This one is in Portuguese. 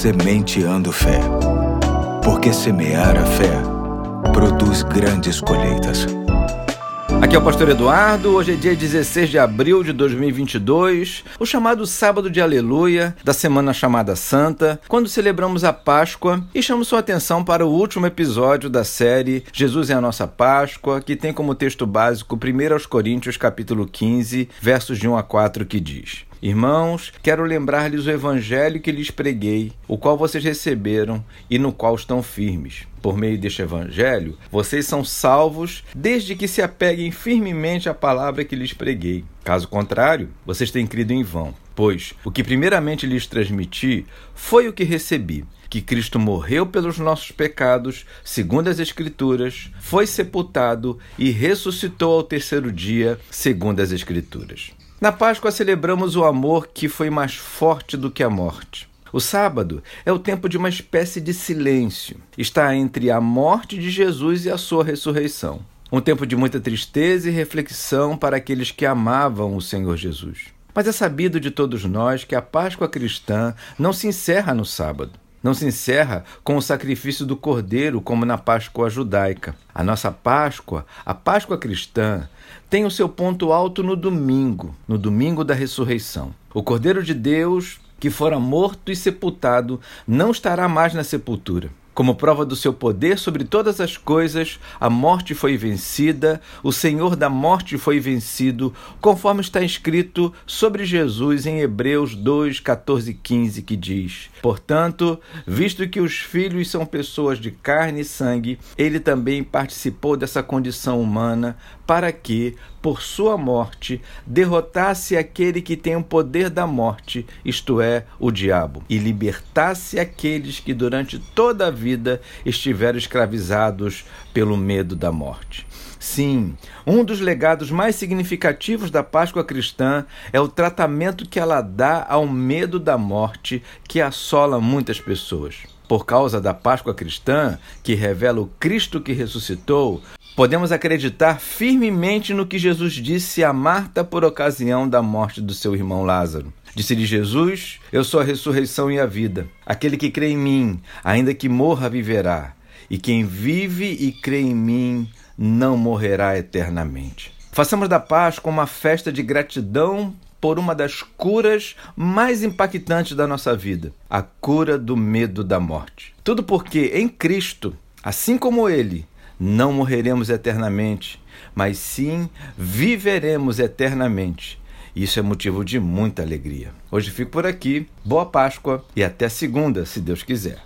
Sementeando Fé. Porque semear a fé produz grandes colheitas. Aqui é o Pastor Eduardo. Hoje é dia 16 de abril de 2022, o chamado Sábado de Aleluia, da semana chamada Santa, quando celebramos a Páscoa e chamo sua atenção para o último episódio da série Jesus é a Nossa Páscoa, que tem como texto básico 1 Coríntios capítulo 15, versos de 1 a 4, que diz: Irmãos, quero lembrar-lhes o evangelho que lhes preguei, o qual vocês receberam e no qual estão firmes. Por meio deste evangelho, vocês são salvos desde que se apeguem firmemente à palavra que lhes preguei. Caso contrário, vocês têm crido em vão. Pois o que primeiramente lhes transmiti foi o que recebi que Cristo morreu pelos nossos pecados, segundo as Escrituras, foi sepultado e ressuscitou ao terceiro dia, segundo as Escrituras. Na Páscoa celebramos o amor que foi mais forte do que a morte. O sábado é o tempo de uma espécie de silêncio. Está entre a morte de Jesus e a sua ressurreição. Um tempo de muita tristeza e reflexão para aqueles que amavam o Senhor Jesus. Mas é sabido de todos nós que a Páscoa cristã não se encerra no sábado. Não se encerra com o sacrifício do cordeiro, como na Páscoa judaica. A nossa Páscoa, a Páscoa cristã, tem o seu ponto alto no domingo, no domingo da ressurreição. O Cordeiro de Deus, que fora morto e sepultado, não estará mais na sepultura. Como prova do seu poder sobre todas as coisas, a morte foi vencida, o Senhor da morte foi vencido, conforme está escrito sobre Jesus em Hebreus 2, 14 e 15, que diz: Portanto, visto que os filhos são pessoas de carne e sangue, ele também participou dessa condição humana, para que, por sua morte, derrotasse aquele que tem o poder da morte, isto é, o diabo, e libertasse aqueles que durante toda a vida estiveram escravizados pelo medo da morte. Sim, um dos legados mais significativos da Páscoa cristã é o tratamento que ela dá ao medo da morte que assola muitas pessoas. Por causa da Páscoa cristã, que revela o Cristo que ressuscitou, podemos acreditar firmemente no que Jesus disse a Marta por ocasião da morte do seu irmão Lázaro. Disse-lhe Jesus: Eu sou a ressurreição e a vida. Aquele que crê em mim, ainda que morra, viverá. E quem vive e crê em mim não morrerá eternamente. Façamos da Páscoa uma festa de gratidão por uma das curas mais impactantes da nossa vida, a cura do medo da morte. Tudo porque em Cristo, assim como Ele, não morreremos eternamente, mas sim viveremos eternamente. Isso é motivo de muita alegria. Hoje fico por aqui, boa Páscoa e até segunda, se Deus quiser.